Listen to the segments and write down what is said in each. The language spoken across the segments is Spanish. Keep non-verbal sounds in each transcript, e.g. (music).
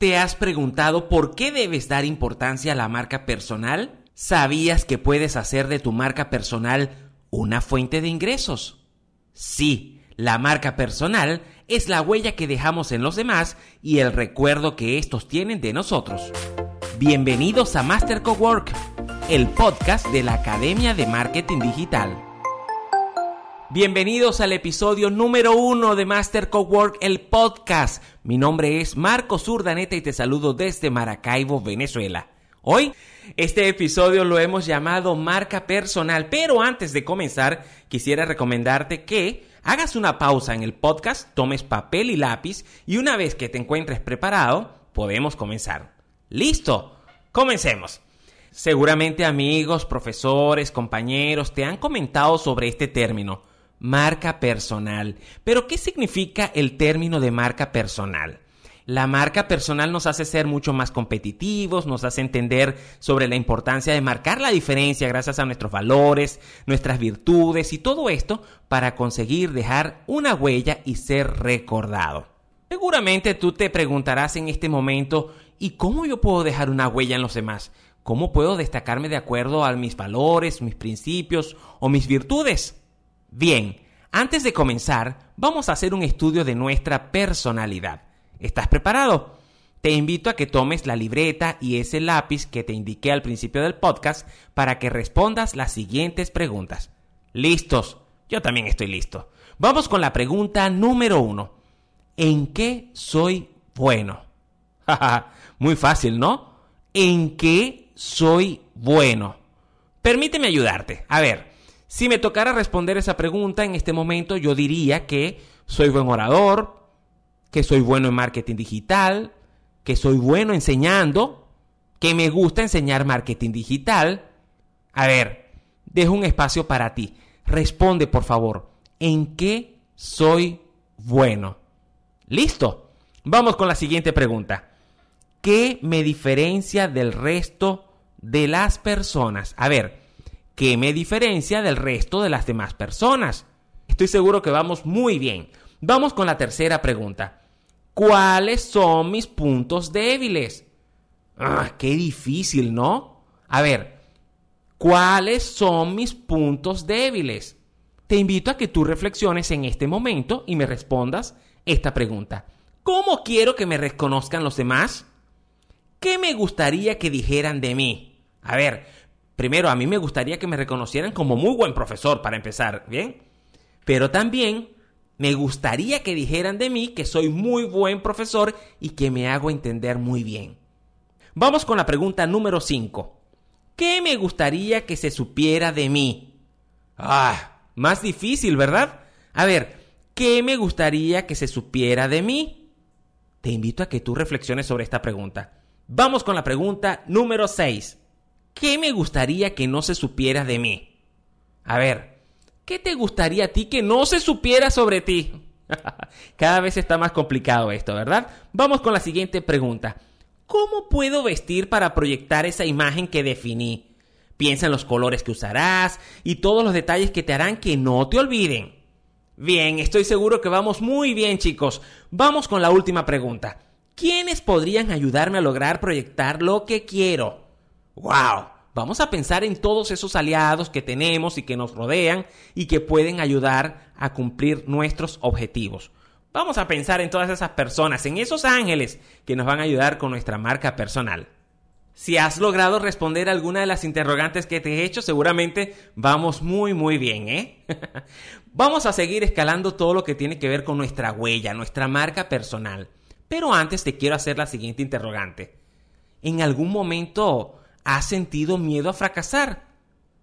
¿Te has preguntado por qué debes dar importancia a la marca personal? ¿Sabías que puedes hacer de tu marca personal una fuente de ingresos? Sí, la marca personal es la huella que dejamos en los demás y el recuerdo que estos tienen de nosotros. Bienvenidos a Master Cowork, el podcast de la Academia de Marketing Digital. Bienvenidos al episodio número uno de Master Cowork, el podcast. Mi nombre es Marcos Urdaneta y te saludo desde Maracaibo, Venezuela. Hoy, este episodio lo hemos llamado marca personal, pero antes de comenzar, quisiera recomendarte que hagas una pausa en el podcast, tomes papel y lápiz y una vez que te encuentres preparado, podemos comenzar. ¿Listo? Comencemos. Seguramente amigos, profesores, compañeros te han comentado sobre este término marca personal. Pero, ¿qué significa el término de marca personal? La marca personal nos hace ser mucho más competitivos, nos hace entender sobre la importancia de marcar la diferencia gracias a nuestros valores, nuestras virtudes y todo esto para conseguir dejar una huella y ser recordado. Seguramente tú te preguntarás en este momento, ¿y cómo yo puedo dejar una huella en los demás? ¿Cómo puedo destacarme de acuerdo a mis valores, mis principios o mis virtudes? Bien, antes de comenzar, vamos a hacer un estudio de nuestra personalidad. ¿Estás preparado? Te invito a que tomes la libreta y ese lápiz que te indiqué al principio del podcast para que respondas las siguientes preguntas. ¿Listos? Yo también estoy listo. Vamos con la pregunta número uno. ¿En qué soy bueno? (laughs) Muy fácil, ¿no? ¿En qué soy bueno? Permíteme ayudarte. A ver, si me tocara responder esa pregunta en este momento, yo diría que soy buen orador, que soy bueno en marketing digital, que soy bueno enseñando, que me gusta enseñar marketing digital. A ver, dejo un espacio para ti. Responde, por favor, ¿en qué soy bueno? ¿Listo? Vamos con la siguiente pregunta. ¿Qué me diferencia del resto de las personas? A ver, ¿Qué me diferencia del resto de las demás personas? Estoy seguro que vamos muy bien. Vamos con la tercera pregunta. ¿Cuáles son mis puntos débiles? Ah, qué difícil, ¿no? A ver, ¿cuáles son mis puntos débiles? Te invito a que tú reflexiones en este momento y me respondas esta pregunta. ¿Cómo quiero que me reconozcan los demás? ¿Qué me gustaría que dijeran de mí? A ver, Primero, a mí me gustaría que me reconocieran como muy buen profesor, para empezar, ¿bien? Pero también me gustaría que dijeran de mí que soy muy buen profesor y que me hago entender muy bien. Vamos con la pregunta número 5. ¿Qué me gustaría que se supiera de mí? Ah, más difícil, ¿verdad? A ver, ¿qué me gustaría que se supiera de mí? Te invito a que tú reflexiones sobre esta pregunta. Vamos con la pregunta número 6. ¿Qué me gustaría que no se supiera de mí? A ver, ¿qué te gustaría a ti que no se supiera sobre ti? (laughs) Cada vez está más complicado esto, ¿verdad? Vamos con la siguiente pregunta. ¿Cómo puedo vestir para proyectar esa imagen que definí? Piensa en los colores que usarás y todos los detalles que te harán que no te olviden. Bien, estoy seguro que vamos muy bien chicos. Vamos con la última pregunta. ¿Quiénes podrían ayudarme a lograr proyectar lo que quiero? ¡Wow! Vamos a pensar en todos esos aliados que tenemos y que nos rodean y que pueden ayudar a cumplir nuestros objetivos. Vamos a pensar en todas esas personas, en esos ángeles que nos van a ayudar con nuestra marca personal. Si has logrado responder alguna de las interrogantes que te he hecho, seguramente vamos muy muy bien, ¿eh? (laughs) vamos a seguir escalando todo lo que tiene que ver con nuestra huella, nuestra marca personal. Pero antes te quiero hacer la siguiente interrogante. ¿En algún momento ¿Has sentido miedo a fracasar?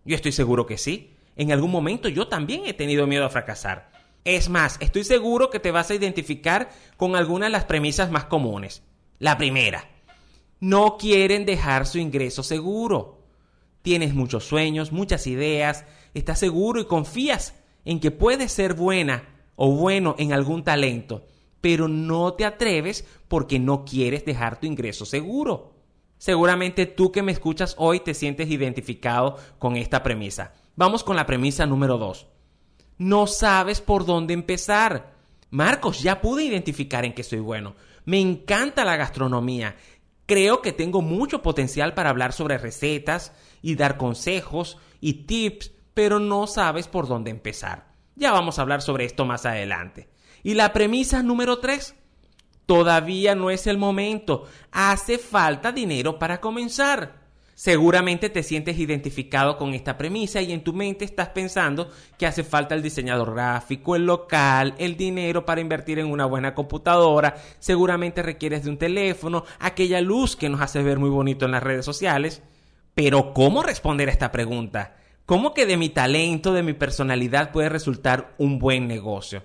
Yo estoy seguro que sí. En algún momento yo también he tenido miedo a fracasar. Es más, estoy seguro que te vas a identificar con alguna de las premisas más comunes. La primera, no quieren dejar su ingreso seguro. Tienes muchos sueños, muchas ideas, estás seguro y confías en que puedes ser buena o bueno en algún talento, pero no te atreves porque no quieres dejar tu ingreso seguro. Seguramente tú que me escuchas hoy te sientes identificado con esta premisa. Vamos con la premisa número 2. No sabes por dónde empezar. Marcos, ya pude identificar en qué soy bueno, Me encanta la gastronomía. Creo que tengo mucho potencial para hablar sobre recetas y dar consejos y tips, pero no sabes por dónde empezar. Ya vamos a hablar sobre esto más adelante. Y la premisa número 3. Todavía no es el momento. Hace falta dinero para comenzar. Seguramente te sientes identificado con esta premisa y en tu mente estás pensando que hace falta el diseñador gráfico, el local, el dinero para invertir en una buena computadora, seguramente requieres de un teléfono, aquella luz que nos hace ver muy bonito en las redes sociales. Pero ¿cómo responder a esta pregunta? ¿Cómo que de mi talento, de mi personalidad puede resultar un buen negocio?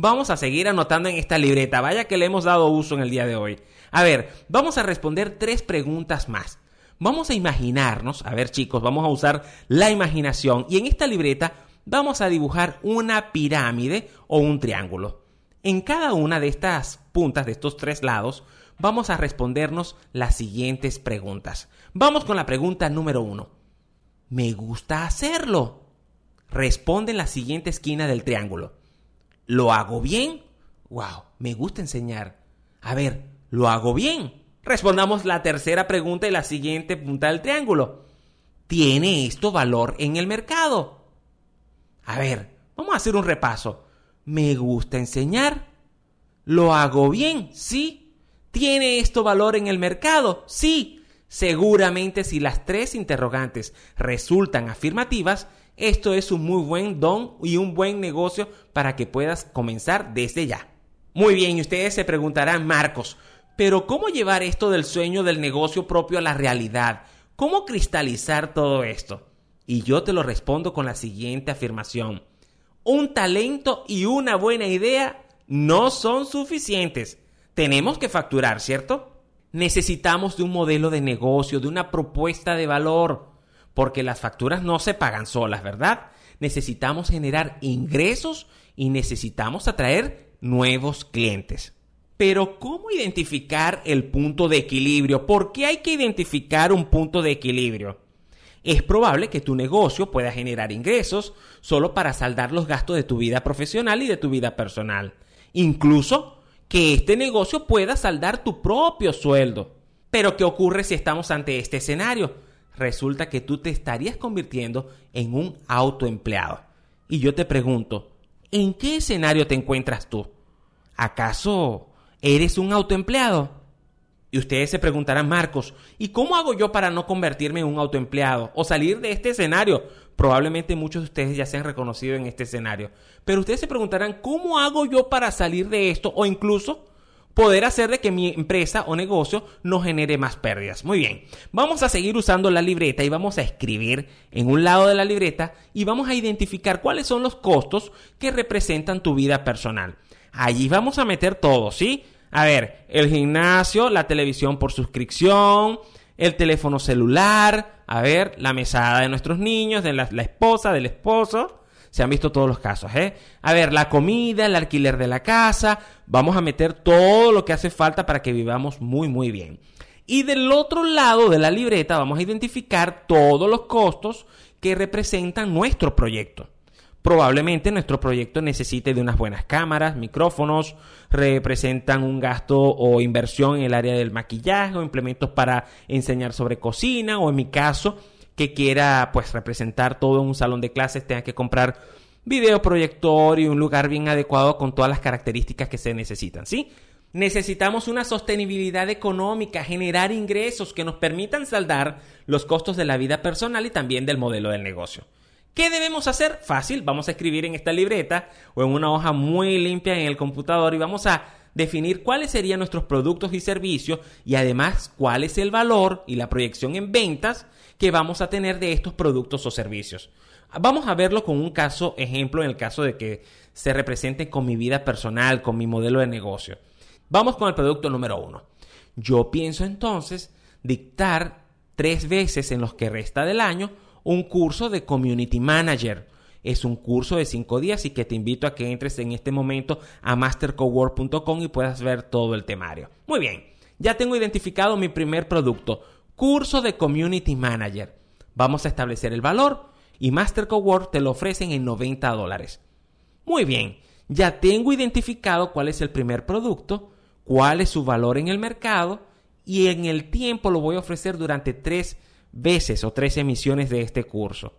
Vamos a seguir anotando en esta libreta, vaya que le hemos dado uso en el día de hoy. A ver, vamos a responder tres preguntas más. Vamos a imaginarnos, a ver chicos, vamos a usar la imaginación y en esta libreta vamos a dibujar una pirámide o un triángulo. En cada una de estas puntas, de estos tres lados, vamos a respondernos las siguientes preguntas. Vamos con la pregunta número uno. ¿Me gusta hacerlo? Responde en la siguiente esquina del triángulo. ¿Lo hago bien? Wow, me gusta enseñar. A ver, ¿lo hago bien? Respondamos la tercera pregunta y la siguiente punta del triángulo. ¿Tiene esto valor en el mercado? A ver, vamos a hacer un repaso. ¿Me gusta enseñar? ¿Lo hago bien? Sí. ¿Tiene esto valor en el mercado? Sí. Seguramente si las tres interrogantes resultan afirmativas, esto es un muy buen don y un buen negocio para que puedas comenzar desde ya. Muy bien, y ustedes se preguntarán, Marcos, pero ¿cómo llevar esto del sueño del negocio propio a la realidad? ¿Cómo cristalizar todo esto? Y yo te lo respondo con la siguiente afirmación. Un talento y una buena idea no son suficientes. Tenemos que facturar, ¿cierto? Necesitamos de un modelo de negocio, de una propuesta de valor, porque las facturas no se pagan solas, ¿verdad? Necesitamos generar ingresos y necesitamos atraer nuevos clientes. Pero ¿cómo identificar el punto de equilibrio? ¿Por qué hay que identificar un punto de equilibrio? Es probable que tu negocio pueda generar ingresos solo para saldar los gastos de tu vida profesional y de tu vida personal. Incluso que este negocio pueda saldar tu propio sueldo. Pero ¿qué ocurre si estamos ante este escenario? Resulta que tú te estarías convirtiendo en un autoempleado. Y yo te pregunto, ¿en qué escenario te encuentras tú? ¿Acaso ¿Eres un autoempleado? Y ustedes se preguntarán, Marcos, ¿y cómo hago yo para no convertirme en un autoempleado o salir de este escenario? Probablemente muchos de ustedes ya se han reconocido en este escenario. Pero ustedes se preguntarán, ¿cómo hago yo para salir de esto o incluso poder hacer de que mi empresa o negocio no genere más pérdidas? Muy bien, vamos a seguir usando la libreta y vamos a escribir en un lado de la libreta y vamos a identificar cuáles son los costos que representan tu vida personal. Allí vamos a meter todo, ¿sí? A ver, el gimnasio, la televisión por suscripción, el teléfono celular, a ver, la mesada de nuestros niños, de la, esposa, del esposo. Se han visto todos los casos, ¿eh? A ver, la comida, el alquiler de la casa. Vamos a meter todo lo que hace falta para que vivamos muy, muy bien. Y del otro lado de la libreta vamos a identificar todos los costos que representan nuestro proyecto. Probablemente nuestro proyecto necesite de unas buenas cámaras, micrófonos, representan un gasto o inversión en el área del maquillaje o implementos para enseñar sobre cocina o en mi caso que quiera pues representar todo en un salón de clases tenga que comprar videoproyector y un lugar bien adecuado con todas las características que se necesitan, ¿sí? Necesitamos una sostenibilidad económica, generar ingresos que nos permitan saldar los costos de la vida personal y también del modelo del negocio. ¿Qué debemos hacer? Fácil, vamos a escribir en esta libreta o en una hoja muy limpia en el computador y vamos a definir cuáles serían nuestros productos y servicios y además cuál es el valor y la proyección en ventas que vamos a tener de estos productos o servicios. Vamos a verlo con un caso ejemplo en el caso de que se represente con mi vida personal, con mi modelo de negocio. Vamos con el producto número uno. Yo pienso entonces dictar tres veces en los que resta del año un curso de Community Manager. Es un curso de cinco días y que te invito a que entres en este momento a mastercowork.com y puedas ver todo el temario. Muy bien, ya tengo identificado mi primer producto, curso de Community Manager. Vamos a establecer el valor y Mastercowork te lo ofrecen en 90 dólares. Muy bien, ya tengo identificado cuál es el primer producto, cuál es su valor en el mercado y en el tiempo lo voy a ofrecer durante tres veces o tres emisiones de este curso.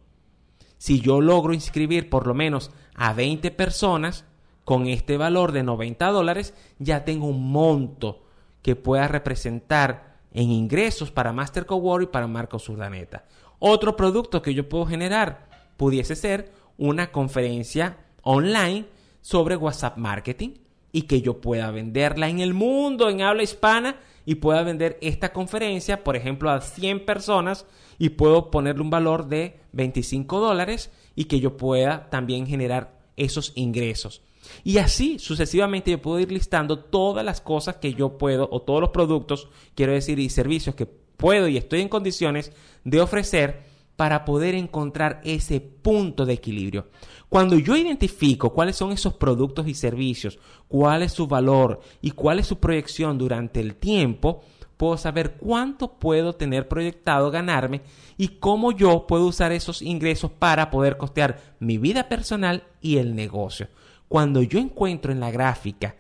Si yo logro inscribir por lo menos a 20 personas con este valor de 90 dólares, ya tengo un monto que pueda representar en ingresos para Master Cowork y para Marcos Urdaneta. Otro producto que yo puedo generar pudiese ser una conferencia online sobre WhatsApp Marketing y que yo pueda venderla en el mundo en habla hispana y pueda vender esta conferencia, por ejemplo, a 100 personas y puedo ponerle un valor de 25 dólares y que yo pueda también generar esos ingresos. Y así sucesivamente yo puedo ir listando todas las cosas que yo puedo o todos los productos, quiero decir, y servicios que puedo y estoy en condiciones de ofrecer para poder encontrar ese punto de equilibrio. Cuando yo identifico cuáles son esos productos y servicios, cuál es su valor y cuál es su proyección durante el tiempo, puedo saber cuánto puedo tener proyectado ganarme y cómo yo puedo usar esos ingresos para poder costear mi vida personal y el negocio. Cuando yo encuentro en la gráfica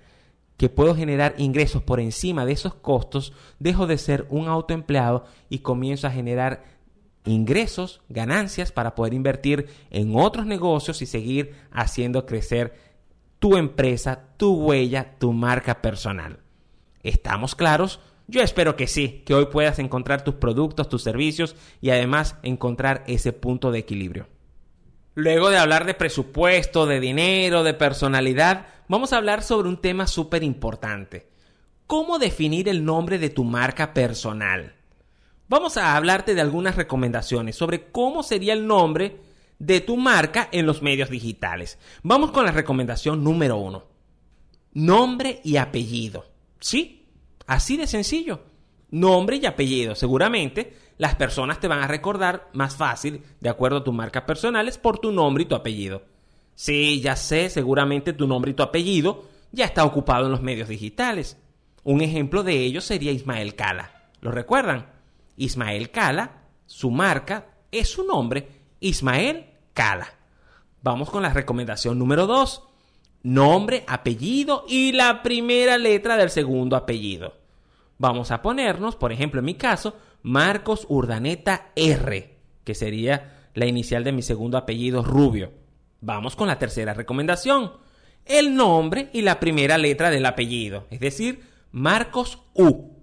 que puedo generar ingresos por encima de esos costos, dejo de ser un autoempleado y comienzo a generar ingresos, ganancias para poder invertir en otros negocios y seguir haciendo crecer tu empresa, tu huella, tu marca personal. ¿Estamos claros? Yo espero que sí, que hoy puedas encontrar tus productos, tus servicios y además encontrar ese punto de equilibrio. Luego de hablar de presupuesto, de dinero, de personalidad, vamos a hablar sobre un tema súper importante. ¿Cómo definir el nombre de tu marca personal? vamos a hablarte de algunas recomendaciones sobre cómo sería el nombre de tu marca en los medios digitales. Vamos con la recomendación número uno. Nombre y apellido. ¿Sí? Así de sencillo. Nombre y apellido. Seguramente las personas te van a recordar más fácil, de acuerdo a tus marcas personales, por tu nombre y tu apellido. Sí, ya sé, seguramente tu nombre y tu apellido ya está ocupado en los medios digitales. Un ejemplo de ello sería Ismael Cala. ¿Lo recuerdan? Ismael Cala, su marca es su nombre, Ismael Cala. Vamos con la recomendación número 2. Nombre, apellido y la primera letra del segundo apellido. Vamos a ponernos, por ejemplo, en mi caso, Marcos Urdaneta R, que sería la inicial de mi segundo apellido Rubio. Vamos con la tercera recomendación. El nombre y la primera letra del apellido, es decir, Marcos U.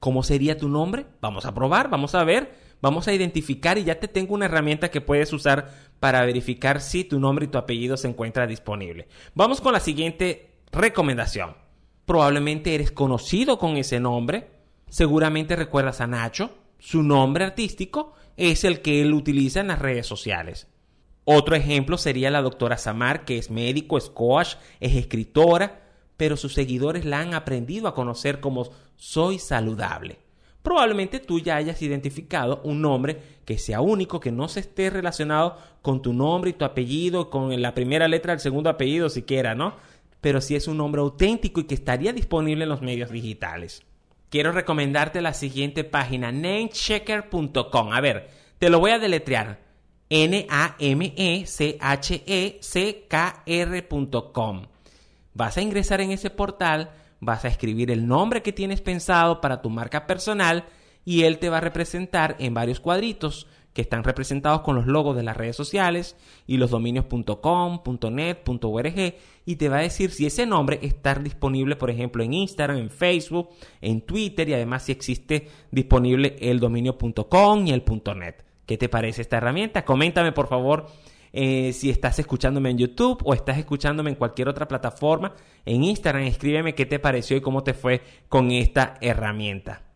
¿Cómo sería tu nombre? Vamos a probar, vamos a ver, vamos a identificar y ya te tengo una herramienta que puedes usar para verificar si tu nombre y tu apellido se encuentra disponible. Vamos con la siguiente recomendación. Probablemente eres conocido con ese nombre. Seguramente recuerdas a Nacho. Su nombre artístico es el que él utiliza en las redes sociales. Otro ejemplo sería la doctora Samar, que es médico, es coach, es escritora, pero sus seguidores la han aprendido a conocer como soy saludable. Probablemente tú ya hayas identificado un nombre que sea único, que no se esté relacionado con tu nombre y tu apellido, con la primera letra del segundo apellido siquiera, ¿no? Pero sí es un nombre auténtico y que estaría disponible en los medios digitales. Quiero recomendarte la siguiente página, namechecker.com. A ver, te lo voy a deletrear. N-A-M-E-C-H-E-C-K-R.com. Vas a ingresar en ese portal, vas a escribir el nombre que tienes pensado para tu marca personal y él te va a representar en varios cuadritos que están representados con los logos de las redes sociales y los dominios .com, .net, .org y te va a decir si ese nombre está disponible, por ejemplo, en Instagram, en Facebook, en Twitter y además si existe disponible el dominio .com y el .net. ¿Qué te parece esta herramienta? Coméntame por favor eh, si estás escuchándome en YouTube o estás escuchándome en cualquier otra plataforma, en Instagram, escríbeme qué te pareció y cómo te fue con esta herramienta.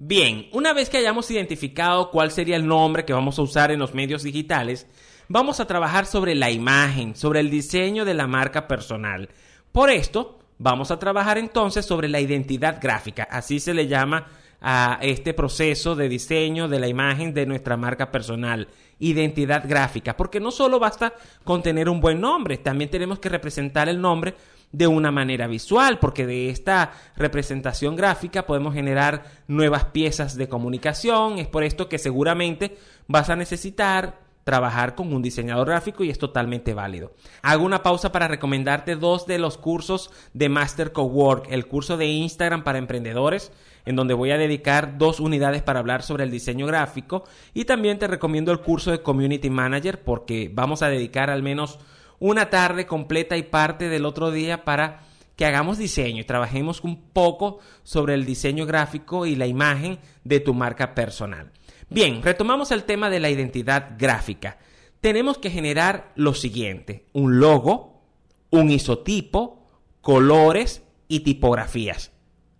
Bien, una vez que hayamos identificado cuál sería el nombre que vamos a usar en los medios digitales, vamos a trabajar sobre la imagen, sobre el diseño de la marca personal. Por esto, vamos a trabajar entonces sobre la identidad gráfica, así se le llama a este proceso de diseño de la imagen de nuestra marca personal identidad gráfica, porque no solo basta con tener un buen nombre, también tenemos que representar el nombre de una manera visual, porque de esta representación gráfica podemos generar nuevas piezas de comunicación, es por esto que seguramente vas a necesitar trabajar con un diseñador gráfico y es totalmente válido. Hago una pausa para recomendarte dos de los cursos de Master Cowork, el curso de Instagram para emprendedores, en donde voy a dedicar dos unidades para hablar sobre el diseño gráfico y también te recomiendo el curso de Community Manager porque vamos a dedicar al menos una tarde completa y parte del otro día para que hagamos diseño y trabajemos un poco sobre el diseño gráfico y la imagen de tu marca personal. Bien, retomamos el tema de la identidad gráfica. Tenemos que generar lo siguiente, un logo, un isotipo, colores y tipografías.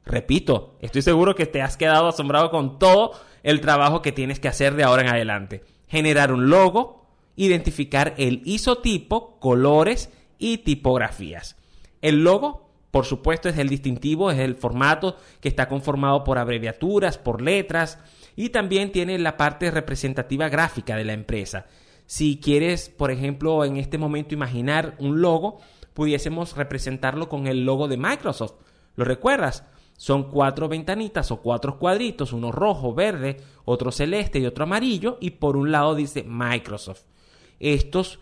Repito, estoy seguro que te has quedado asombrado con todo el trabajo que tienes que hacer de ahora en adelante. Generar un logo, identificar el isotipo, colores y tipografías. El logo, por supuesto, es el distintivo, es el formato que está conformado por abreviaturas, por letras, y también tiene la parte representativa gráfica de la empresa. Si quieres, por ejemplo, en este momento imaginar un logo, pudiésemos representarlo con el logo de Microsoft. ¿Lo recuerdas? Son cuatro ventanitas o cuatro cuadritos, uno rojo, verde, otro celeste y otro amarillo, y por un lado dice Microsoft. Estos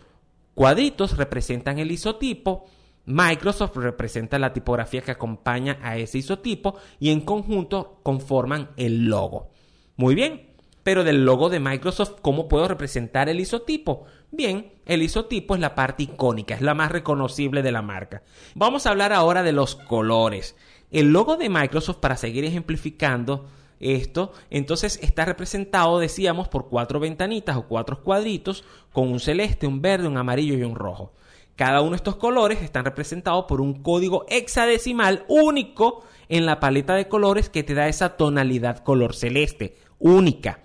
cuadritos representan el isotipo, Microsoft representa la tipografía que acompaña a ese isotipo y en conjunto conforman el logo. Muy bien, pero del logo de Microsoft, ¿cómo puedo representar el isotipo? Bien, el isotipo es la parte icónica, es la más reconocible de la marca. Vamos a hablar ahora de los colores. El logo de Microsoft, para seguir ejemplificando esto, entonces está representado, decíamos, por cuatro ventanitas o cuatro cuadritos con un celeste, un verde, un amarillo y un rojo. Cada uno de estos colores están representados por un código hexadecimal único en la paleta de colores que te da esa tonalidad color celeste única.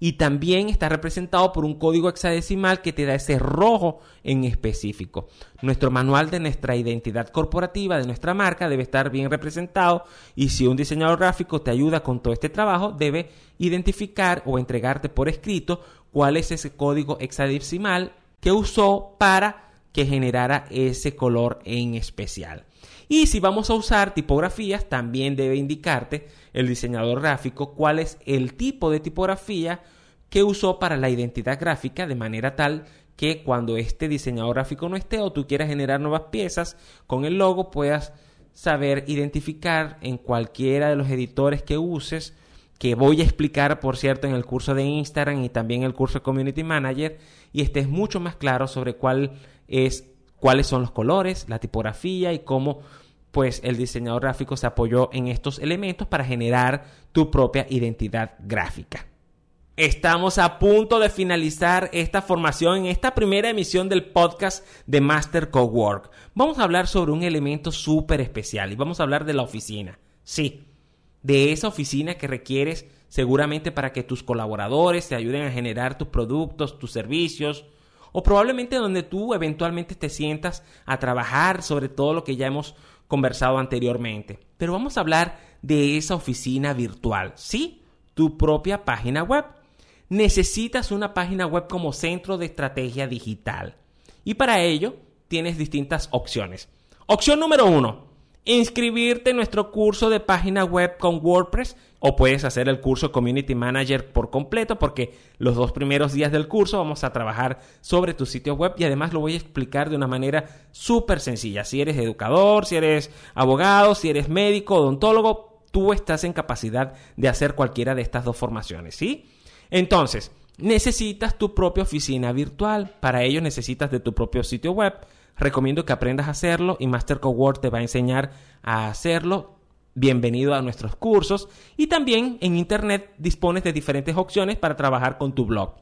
Y también está representado por un código hexadecimal que te da ese rojo en específico. Nuestro manual de nuestra identidad corporativa, de nuestra marca, debe estar bien representado y si un diseñador gráfico te ayuda con todo este trabajo, debe identificar o entregarte por escrito cuál es ese código hexadecimal que usó para que generara ese color en especial. Y si vamos a usar tipografías, también debe indicarte el diseñador gráfico cuál es el tipo de tipografía que usó para la identidad gráfica de manera tal que cuando este diseñador gráfico no esté o tú quieras generar nuevas piezas con el logo puedas saber identificar en cualquiera de los editores que uses que voy a explicar por cierto en el curso de Instagram y también el curso de Community Manager y estés mucho más claro sobre cuál es cuáles son los colores, la tipografía y cómo pues el diseñador gráfico se apoyó en estos elementos para generar tu propia identidad gráfica. Estamos a punto de finalizar esta formación en esta primera emisión del podcast de Master Cowork. Vamos a hablar sobre un elemento súper especial y vamos a hablar de la oficina. Sí, de esa oficina que requieres seguramente para que tus colaboradores te ayuden a generar tus productos, tus servicios, o probablemente donde tú eventualmente te sientas a trabajar sobre todo lo que ya hemos conversado anteriormente. Pero vamos a hablar de esa oficina virtual, ¿sí? Tu propia página web. Necesitas una página web como centro de estrategia digital. Y para ello tienes distintas opciones. Opción número uno, inscribirte en nuestro curso de página web con WordPress o puedes hacer el curso Community Manager por completo porque los dos primeros días del curso vamos a trabajar sobre tu sitio web y además lo voy a explicar de una manera súper sencilla. Si eres educador, si eres abogado, si eres médico, odontólogo, tú estás en capacidad de hacer cualquiera de estas dos formaciones, ¿sí? Entonces, necesitas tu propia oficina virtual. Para ello necesitas de tu propio sitio web recomiendo que aprendas a hacerlo y Master Word te va a enseñar a hacerlo. Bienvenido a nuestros cursos y también en Internet dispones de diferentes opciones para trabajar con tu blog.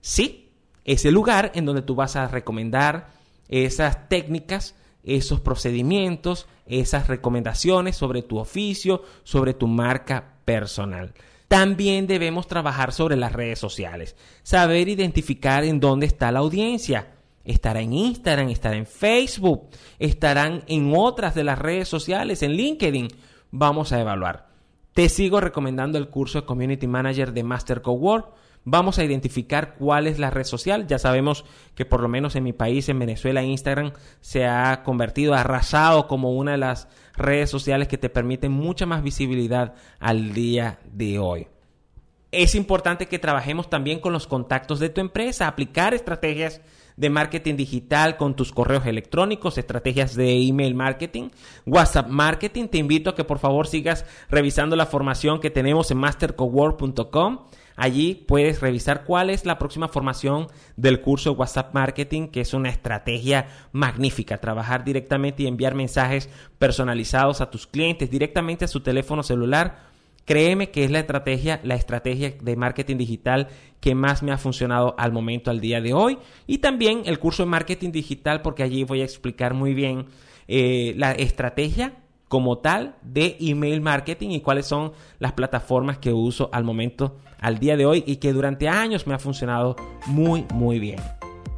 Sí, es el lugar en donde tú vas a recomendar esas técnicas, esos procedimientos, esas recomendaciones sobre tu oficio, sobre tu marca personal. También debemos trabajar sobre las redes sociales, saber identificar en dónde está la audiencia Estará en Instagram, estará en Facebook, estarán en otras de las redes sociales, en LinkedIn. Vamos a evaluar. Te sigo recomendando el curso de Community Manager de Master Word. Vamos a identificar cuál es la red social. Ya sabemos que por lo menos en mi país, en Venezuela, Instagram se ha convertido, arrasado como una de las redes sociales que te permiten mucha más visibilidad al día de hoy. Es importante que trabajemos también con los contactos de tu empresa, aplicar estrategias de marketing digital con tus correos electrónicos, estrategias de email marketing, WhatsApp marketing. Te invito a que por favor sigas revisando la formación que tenemos en mastercowork.com. Allí puedes revisar cuál es la próxima formación del curso WhatsApp Marketing, que es una estrategia magnífica. Trabajar directamente y enviar mensajes personalizados a tus clientes directamente a su teléfono celular Créeme que es la estrategia, la estrategia de marketing digital que más me ha funcionado al momento, al día de hoy. Y también el curso de marketing digital, porque allí voy a explicar muy bien eh, la estrategia como tal de email marketing y cuáles son las plataformas que uso al momento, al día de hoy y que durante años me ha funcionado muy, muy bien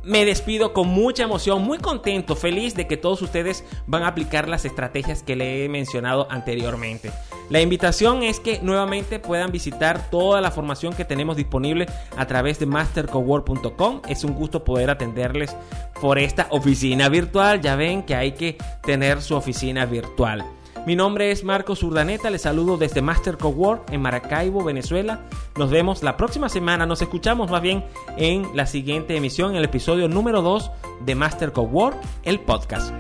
me despido con mucha emoción, muy contento, feliz de que todos ustedes van a aplicar las estrategias que le he mencionado anteriormente. La invitación es que nuevamente puedan visitar toda la formación que tenemos disponible a través de mastercowork.com. Es un gusto poder atenderles por esta oficina virtual. Ya ven que hay que tener su oficina virtual. Mi nombre es Marcos Urdaneta, les saludo desde Master Cowork en Maracaibo, Venezuela. Nos vemos la próxima semana, nos escuchamos más bien en la siguiente emisión, en el episodio número 2 de Master Cowork, el podcast.